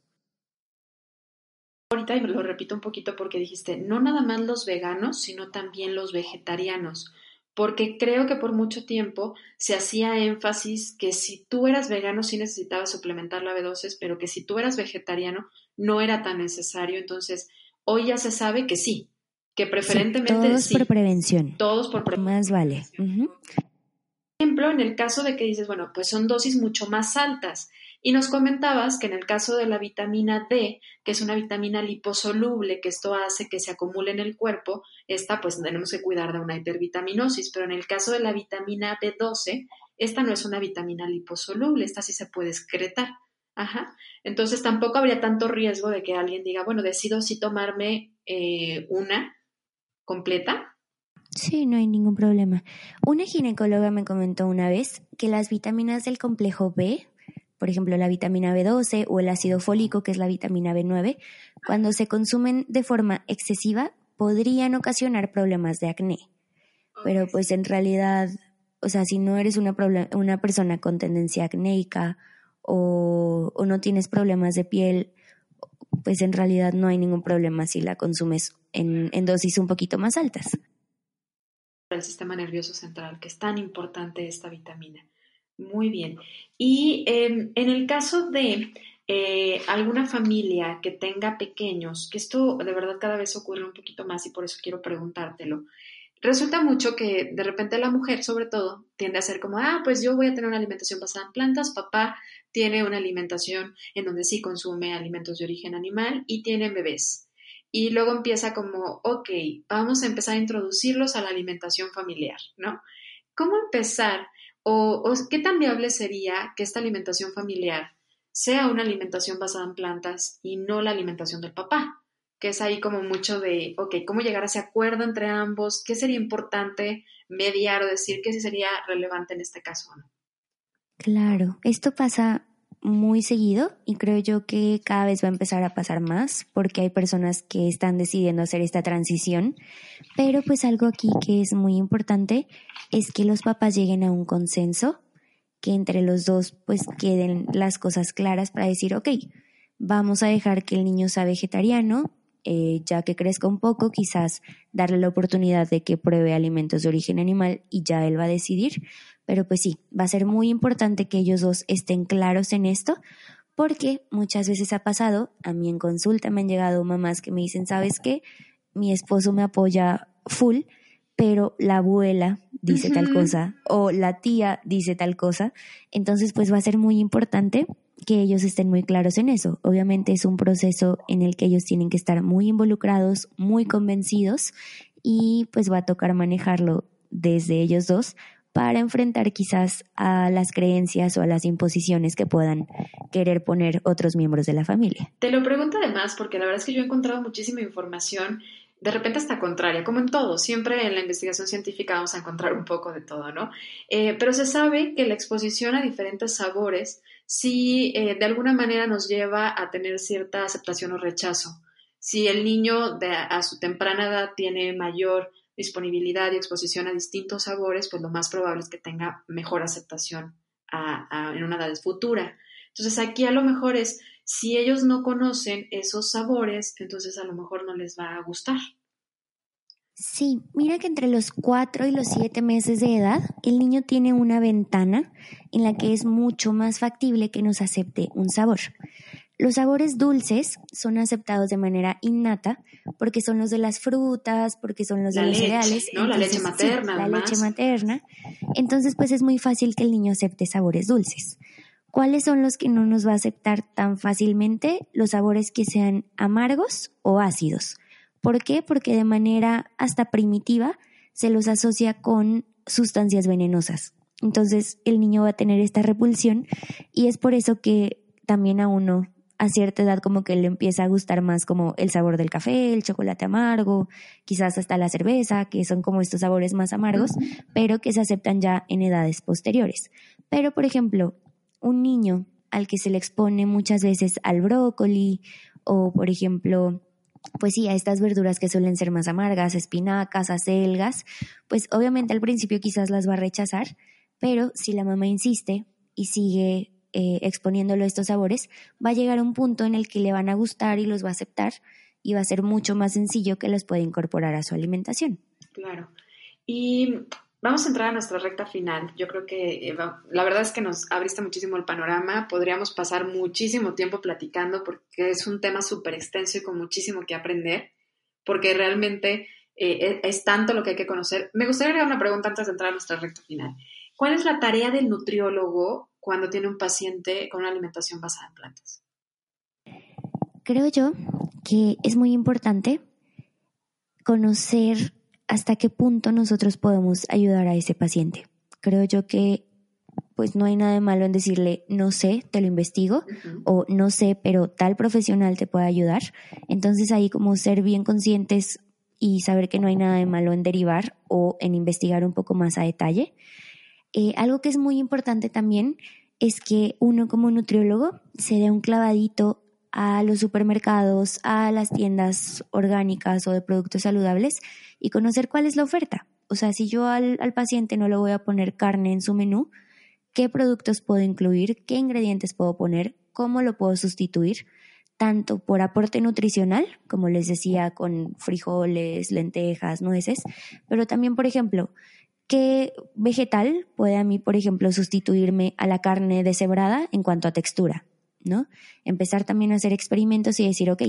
[SPEAKER 1] ahorita y lo repito un poquito porque dijiste, no nada más los veganos, sino también los vegetarianos, porque creo que por mucho tiempo se hacía énfasis que si tú eras vegano sí necesitabas suplementar la B12, pero que si tú eras vegetariano no era tan necesario, entonces hoy ya se sabe que sí, que preferentemente
[SPEAKER 2] sí. Todos por prevención.
[SPEAKER 1] Todos por prevención.
[SPEAKER 2] Más vale.
[SPEAKER 1] ejemplo, en el caso de que dices, bueno, pues son dosis mucho más altas y nos comentabas que en el caso de la vitamina D, que es una vitamina liposoluble, que esto hace que se acumule en el cuerpo, esta pues tenemos que cuidar de una hipervitaminosis, pero en el caso de la vitamina B12, esta no es una vitamina liposoluble, esta sí se puede excretar. Ajá. Entonces tampoco habría tanto riesgo de que alguien diga, bueno, decido si tomarme eh, una completa.
[SPEAKER 2] Sí, no hay ningún problema. Una ginecóloga me comentó una vez que las vitaminas del complejo B por ejemplo la vitamina B12 o el ácido fólico, que es la vitamina B9, cuando se consumen de forma excesiva podrían ocasionar problemas de acné. Pero pues en realidad, o sea, si no eres una, una persona con tendencia acnéica o, no tienes problemas de piel, pues en realidad no hay ningún problema si la consumes en, en dosis un poquito más altas.
[SPEAKER 1] el sistema nervioso central, que es tan importante esta vitamina. Muy bien. Y em, en el caso de eh, alguna familia que tenga pequeños, que esto de verdad cada vez ocurre un poquito más y por eso quiero preguntártelo. Resulta mucho que de repente la mujer, sobre todo, tiende a ser como, ah, pues yo voy a tener una alimentación basada en plantas, papá tiene una alimentación en donde sí consume alimentos de origen animal y tiene bebés. Y luego empieza como, ok, vamos a empezar a introducirlos a la alimentación familiar, ¿no? ¿Cómo empezar o, o qué tan viable sería que esta alimentación familiar sea una alimentación basada en plantas y no la alimentación del papá, que es ahí como mucho de, ok, ¿cómo llegar a ese acuerdo entre ambos? ¿Qué sería importante mediar o decir sí sería relevante en este caso? ¿no?
[SPEAKER 2] Claro, esto pasa muy seguido y creo yo que cada vez va a empezar a pasar más porque hay personas que están decidiendo hacer esta transición, pero pues algo aquí que es muy importante es que los papás lleguen a un consenso que entre los dos pues queden las cosas claras para decir, ok, vamos a dejar que el niño sea vegetariano, eh, ya que crezca un poco, quizás darle la oportunidad de que pruebe alimentos de origen animal y ya él va a decidir. Pero pues sí, va a ser muy importante que ellos dos estén claros en esto, porque muchas veces ha pasado, a mí en consulta me han llegado mamás que me dicen, ¿sabes qué? Mi esposo me apoya full, pero la abuela dice tal cosa o la tía dice tal cosa. Entonces, pues va a ser muy importante que ellos estén muy claros en eso. Obviamente es un proceso en el que ellos tienen que estar muy involucrados, muy convencidos y pues va a tocar manejarlo desde ellos dos para enfrentar quizás a las creencias o a las imposiciones que puedan querer poner otros miembros de la familia.
[SPEAKER 1] Te lo pregunto además porque la verdad es que yo he encontrado muchísima información de repente hasta contraria, como en todo, siempre en la investigación científica vamos a encontrar un poco de todo, ¿no? Eh, pero se sabe que la exposición a diferentes sabores sí eh, de alguna manera nos lleva a tener cierta aceptación o rechazo. Si el niño a su temprana edad tiene mayor disponibilidad y exposición a distintos sabores, pues lo más probable es que tenga mejor aceptación en una edad futura. Entonces aquí a lo mejor es si ellos no conocen esos sabores, entonces a lo mejor no les va a gustar.
[SPEAKER 2] Sí, mira que entre los cuatro y los siete meses de edad, el niño tiene una ventana en la que es mucho más factible que nos acepte un sabor. Los sabores dulces son aceptados de manera innata porque son los de las frutas, porque son los de los cereales.
[SPEAKER 1] ¿no? la leche materna.
[SPEAKER 2] la leche materna. Entonces, pues es muy fácil que el niño acepte sabores dulces. ¿Cuáles son los que no nos va a aceptar tan fácilmente? Los sabores que sean amargos o ácidos. ¿Por qué? Porque de manera hasta primitiva se los asocia con sustancias venenosas. Entonces el niño va a tener esta repulsión y es por eso que también a uno a cierta edad como que le empieza a gustar más como el sabor del café, el chocolate amargo, quizás hasta la cerveza, que son como estos sabores más amargos, pero que se aceptan ya en edades posteriores. Pero, por ejemplo, un niño al que se le expone muchas veces al brócoli o, por ejemplo, pues sí, a estas verduras que suelen ser más amargas, espinacas, acelgas, pues obviamente al principio quizás las va a rechazar, pero si la mamá insiste y sigue eh, exponiéndolo estos sabores, va a llegar a un punto en el que le van a gustar y los va a aceptar y va a ser mucho más sencillo que los pueda incorporar a su alimentación.
[SPEAKER 1] Claro. Y Vamos a entrar a nuestra recta final. Yo creo que eh, la verdad es que nos abriste muchísimo el panorama. Podríamos pasar muchísimo tiempo platicando porque es un tema súper extenso y con muchísimo que aprender, porque realmente eh, e, es tanto lo que hay que conocer. Me gustaría agregar una pregunta antes de entrar a nuestra recta final. ¿Cuál es la tarea del nutriólogo cuando tiene un paciente con una alimentación basada en plantas?
[SPEAKER 2] Creo yo que es muy importante conocer hasta qué punto nosotros podemos ayudar a ese paciente. Creo yo que pues no hay nada de malo en decirle no sé, te lo investigo o no sé, pero tal profesional te puede ayudar. Entonces ahí como ser bien conscientes y saber que no hay nada de malo en derivar o en investigar un poco más a detalle. Eh, algo que es muy importante también es que uno como nutriólogo se dé un clavadito a los supermercados, a las tiendas orgánicas o de productos saludables y conocer cuál es la oferta. O sea, si yo al, paciente no le voy a poner carne en su menú, ¿qué productos puedo incluir? ¿Qué ingredientes puedo poner? ¿Cómo lo puedo sustituir? tanto por aporte nutricional, como les decía, con frijoles, lentejas, nueces, pero también, por ejemplo, ¿qué vegetal puede a mí, por ejemplo, sustituirme a la carne deshebrada en cuanto a textura? ¿no? Empezar también a hacer experimentos y decir, ok,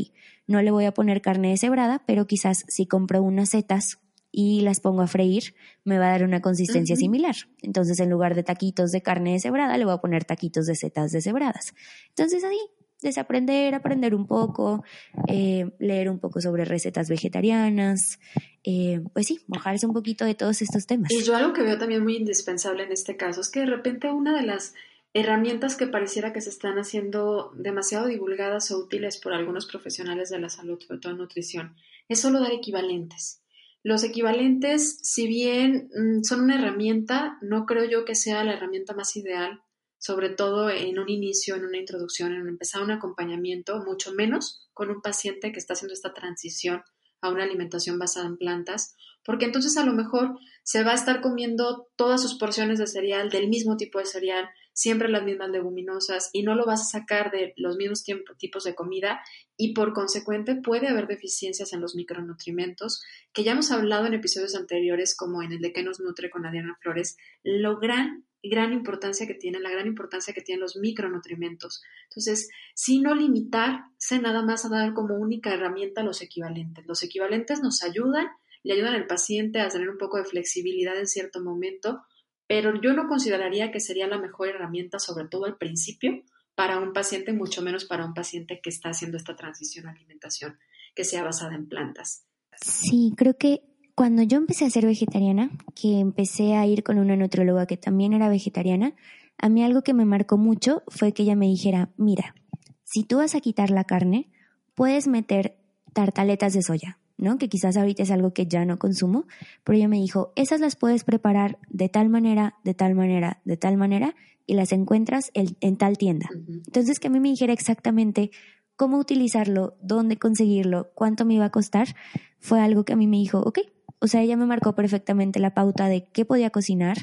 [SPEAKER 2] no le voy a poner carne deshebrada, pero quizás si compro unas setas y las pongo a freír, me va a dar una consistencia similar. Entonces, en lugar de taquitos de carne deshebrada, le voy a poner taquitos de setas deshebradas. Entonces, ahí, desaprender, aprender un poco, eh, leer un poco sobre recetas vegetarianas, eh, pues sí, mojarse un poquito de todos estos temas.
[SPEAKER 1] Y yo algo que veo también muy indispensable en este caso es que de repente una de las herramientas que pareciera que se están haciendo demasiado divulgadas o útiles por algunos profesionales de la salud, sobre todo nutrición, es solo dar equivalentes. Los equivalentes, si bien mm, son una herramienta, no creo yo que sea la herramienta más ideal, sobre todo en un inicio, en una introducción, en empezar un acompañamiento, mucho menos con un paciente que está haciendo esta transición a una alimentación basada en plantas, porque entonces a lo mejor se va a estar comiendo todas sus porciones de cereal del mismo tipo de cereal, siempre las mismas leguminosas y no lo vas a sacar de los mismos tipos de comida y por consecuente puede haber deficiencias en los micronutrimentos que ya hemos hablado en episodios anteriores como en el de que nos nutre con Adriana Flores, lo gran gran importancia que tienen, la gran importancia que tienen los micronutrimentos. Entonces, si no limitarse nada más a dar como única herramienta los equivalentes. Los equivalentes nos ayudan, le ayudan al paciente a tener un poco de flexibilidad en cierto momento, pero yo no consideraría que sería la mejor herramienta, sobre todo al principio, para un paciente, mucho menos para un paciente que está haciendo esta transición a alimentación que sea basada en plantas.
[SPEAKER 2] Sí, creo que cuando yo empecé a ser vegetariana, que empecé a ir con una nutrióloga que también era vegetariana, a mí algo que me marcó mucho fue que ella me dijera, mira, si tú vas a quitar la carne, puedes meter tartaletas de soya, ¿no? Que quizás ahorita es algo que ya no consumo, pero ella me dijo, esas las puedes preparar de tal manera, de tal manera, de tal manera, y las encuentras en, tal tienda. Entonces, que a mí me dijera exactamente cómo utilizarlo, dónde conseguirlo, cuánto me iba a costar, fue algo que a mí me dijo, ok, o sea, ella me marcó perfectamente la pauta de qué podía cocinar,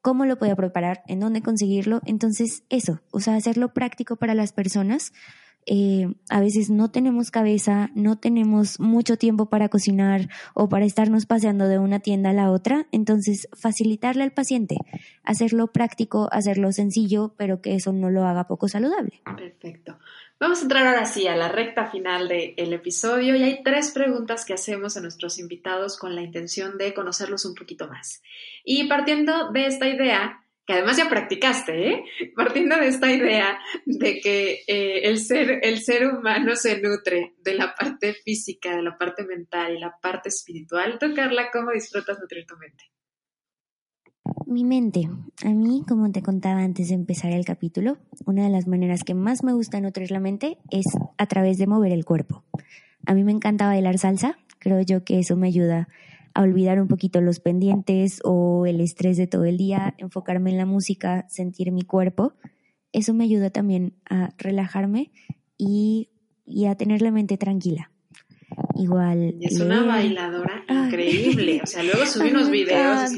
[SPEAKER 2] cómo lo podía preparar, en dónde conseguirlo. Entonces, eso, o sea, hacerlo práctico para las personas eh, a veces no tenemos cabeza, no tenemos mucho tiempo para cocinar o para estarnos paseando de una tienda a la otra, entonces facilitarle al paciente, hacerlo práctico, hacerlo sencillo, pero que eso no lo haga poco saludable.
[SPEAKER 1] Perfecto. Vamos a entrar ahora sí a la recta final del episodio y hay tres preguntas que hacemos a nuestros invitados con la intención de conocerlos un poquito más. Y partiendo de esta idea, que además ya practicaste, ¿eh? partiendo de esta idea de que eh, el, ser, el ser humano se nutre de la parte física, de la parte mental y la parte espiritual, tú, Carla, ¿cómo disfrutas nutrir tu mente?
[SPEAKER 2] Mi mente. A mí, como te contaba antes de empezar el capítulo, una de las maneras que más me gusta nutrir la mente es a través de mover el cuerpo. A mí me encanta bailar salsa, creo yo que eso me ayuda a olvidar un poquito los pendientes o el estrés de todo el día, enfocarme en la música, sentir mi cuerpo. Eso me ayuda también a relajarme y, a tener la mente tranquila. Igual.
[SPEAKER 1] es una bailadora increíble. O sea, luego [laughs] subí unos videos.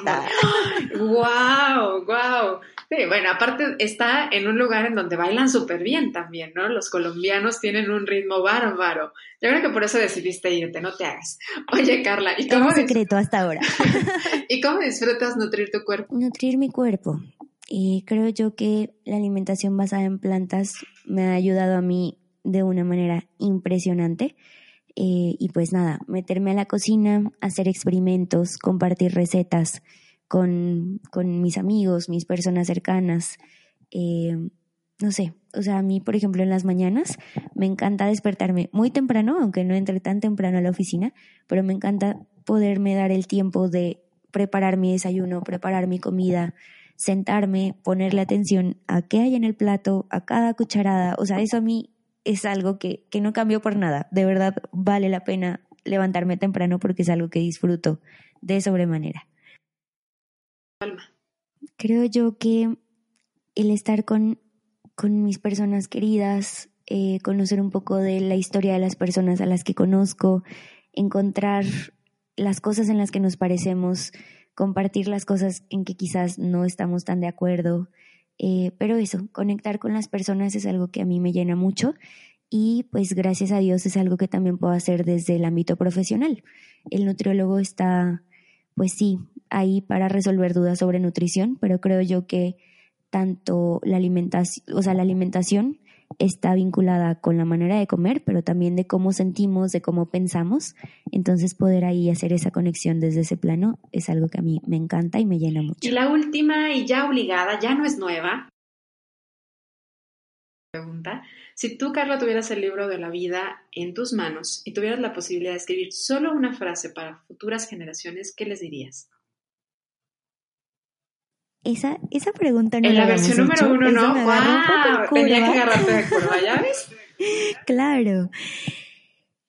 [SPEAKER 1] ¡Wow! ¡Wow! Sí, bueno, aparte está en un lugar en donde bailan súper bien también, ¿no? Los colombianos tienen un ritmo bárbaro. Yo creo que por eso decidiste irte, no te hagas. [laughs] Oye, Carla,
[SPEAKER 2] ¿y cómo... secreto hasta ahora. [laughs]
[SPEAKER 1] ¿Y cómo disfrutas nutrir tu cuerpo?
[SPEAKER 2] Nutrir mi cuerpo. Y creo yo que la alimentación basada en plantas me ha ayudado a mí de una manera impresionante. Eh, y pues nada, meterme a la cocina, hacer experimentos, compartir recetas, con, con mis amigos, mis personas cercanas. Eh, no sé, o sea, a mí, por ejemplo, en las mañanas me encanta despertarme muy temprano, aunque no entre tan temprano a la oficina, pero me encanta poderme dar el tiempo de preparar mi desayuno, preparar mi comida, sentarme, ponerle atención a qué hay en el plato, a cada cucharada. O sea, eso a mí es algo que, que no cambió por nada. De verdad vale la pena levantarme temprano porque es algo que disfruto de sobremanera. Creo yo que el estar con, con mis personas queridas, eh, conocer un poco de la historia de las personas a las que conozco, encontrar las cosas en las que nos parecemos, compartir las cosas en que quizás no estamos tan de acuerdo. Eh, pero eso, conectar con las personas es algo que a mí me llena mucho y pues gracias a Dios es algo que también puedo hacer desde el ámbito profesional. El nutriólogo está, pues sí, ahí para resolver dudas sobre nutrición, pero creo yo que tanto la alimentación, o sea, la alimentación está vinculada con la manera de comer, pero también de cómo sentimos, de cómo pensamos. Entonces poder ahí hacer esa conexión desde ese plano es algo que a mí me encanta y me llena mucho.
[SPEAKER 1] Y la última y ya obligada, ya no es nueva. Pregunta, si tú, Carla, tuvieras el libro de la vida en tus manos y tuvieras la posibilidad de escribir solo una frase para futuras generaciones, ¿qué les dirías?
[SPEAKER 2] Esa, esa pregunta no
[SPEAKER 1] En la, versión número uno, ¿no? ¡Wow! Tenía que agarrarte de curva, ¿ya ves? [laughs]
[SPEAKER 2] claro.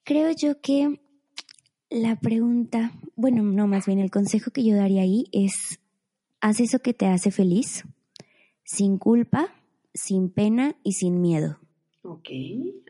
[SPEAKER 2] Creo yo que la pregunta, bueno, no, más bien el consejo que yo daría ahí es, haz eso que te hace feliz, sin culpa, sin pena y sin miedo.
[SPEAKER 1] Ok,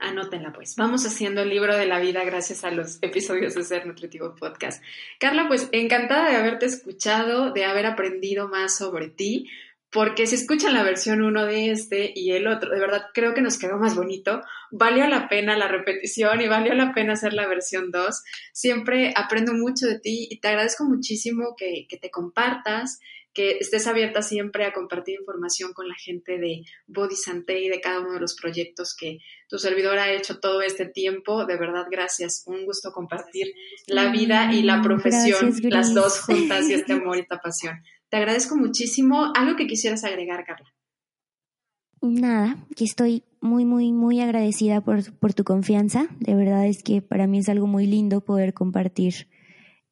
[SPEAKER 1] anótenla pues. Vamos haciendo el libro de la vida gracias a los episodios de Ser Nutritivo Podcast. Carla, pues encantada de haberte escuchado, de haber aprendido más sobre ti, porque si escuchan la versión uno de este y el otro, de verdad creo que nos quedó más bonito. Valió la pena la repetición y valió la pena hacer la versión 2. Siempre aprendo mucho de ti y te agradezco muchísimo que, que te compartas, que estés abierta siempre a compartir información con la gente de Body Santé y de cada uno de los proyectos que tu servidor ha hecho todo este tiempo. De verdad, gracias. Un gusto compartir la vida y la mm, profesión, las dos juntas y este [laughs] amor y esta pasión. Te agradezco muchísimo. ¿Algo que quisieras agregar, Carla?
[SPEAKER 2] Nada, que estoy muy, muy, muy agradecida por, por tu confianza. De verdad es que para mí es algo muy lindo poder compartir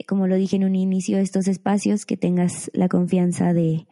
[SPEAKER 2] como lo dije en un inicio, estos espacios, que tengas la confianza de,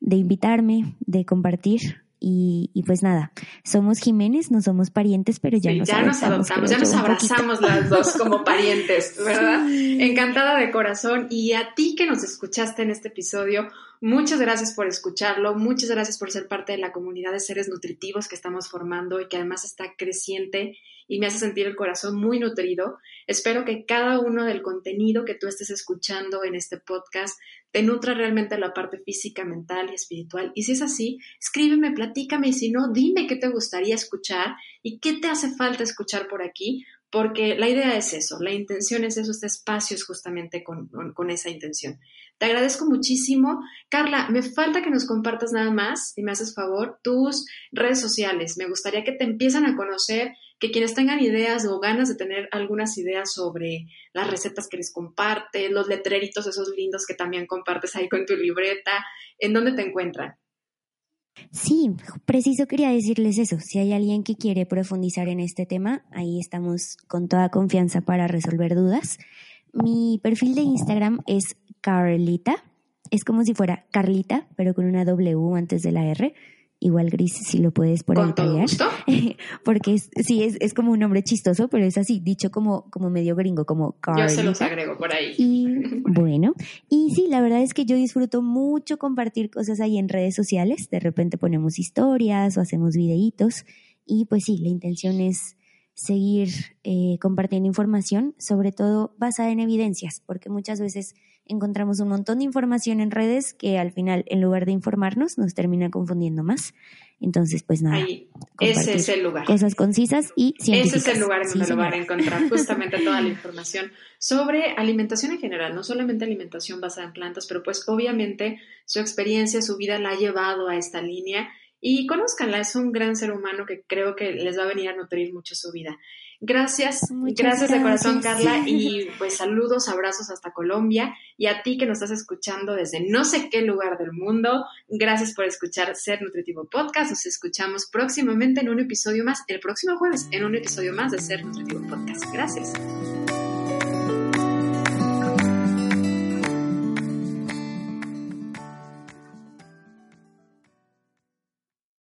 [SPEAKER 2] de invitarme, de compartir. Y, y, pues nada, somos Jiménez, no somos parientes, pero ya, nos,
[SPEAKER 1] ya nos adoptamos, ya nos abrazamos las dos como [laughs] parientes, ¿verdad? Encantada de corazón. Y a ti que nos escuchaste en este episodio, muchas gracias por escucharlo, muchas gracias por ser parte de la comunidad de seres nutritivos que estamos formando y que además está creciente y me hace sentir el corazón muy nutrido. Espero que cada uno del contenido que tú estés escuchando en este podcast te nutra realmente la parte física, mental y espiritual. Y si es así, escríbeme, platícame y si no, dime qué te gustaría escuchar y qué te hace falta escuchar por aquí, porque la idea es eso, la intención es eso, este espacio es justamente con, con, esa intención. Te agradezco muchísimo. Carla, me falta que nos compartas nada más, si me haces favor, tus redes sociales. Me gustaría que te empiezan a conocer que quienes tengan ideas o ganas de tener algunas ideas sobre las recetas que les compartes, los letreritos esos lindos que también compartes ahí con tu libreta, ¿en dónde te encuentran?
[SPEAKER 2] Sí, preciso quería decirles eso. Si hay alguien que quiere profundizar en este tema, ahí estamos con toda confianza para resolver dudas. Mi perfil de Instagram es Carlita. Es como si fuera Carlita, pero con una W antes de la R igual Gris, si lo puedes por
[SPEAKER 1] ahí [laughs]
[SPEAKER 2] Porque es, sí, es, es, como un nombre chistoso, pero es así, dicho como, como medio gringo, como
[SPEAKER 1] Yo se los agrego por ahí.
[SPEAKER 2] Y [laughs] bueno, y sí, la verdad es que yo disfruto mucho compartir cosas ahí en redes sociales. De repente ponemos historias o hacemos videitos. Y pues sí, la intención es seguir eh, compartiendo información, sobre todo basada en evidencias, porque muchas veces encontramos un montón de información en redes que al final, en lugar de informarnos, nos termina confundiendo más. Entonces, pues nada.
[SPEAKER 1] ese es el lugar.
[SPEAKER 2] Cosas concisas y científicas.
[SPEAKER 1] Ese es el lugar en donde lo van a encontrar [laughs] justamente toda la información sobre alimentación en general, no solamente alimentación basada en plantas, pero pues obviamente su experiencia, su vida la ha llevado a esta línea y conózcanla, es un gran ser humano que creo que les va a venir a nutrir mucho su vida. Gracias, gracias, de corazón Carla [laughs] y pues saludos, abrazos hasta Colombia y a ti que nos estás escuchando desde no sé qué lugar del mundo, gracias por escuchar Ser Nutritivo Podcast, nos escuchamos próximamente en un episodio más, el próximo jueves en un episodio más de Ser Nutritivo Podcast. Gracias.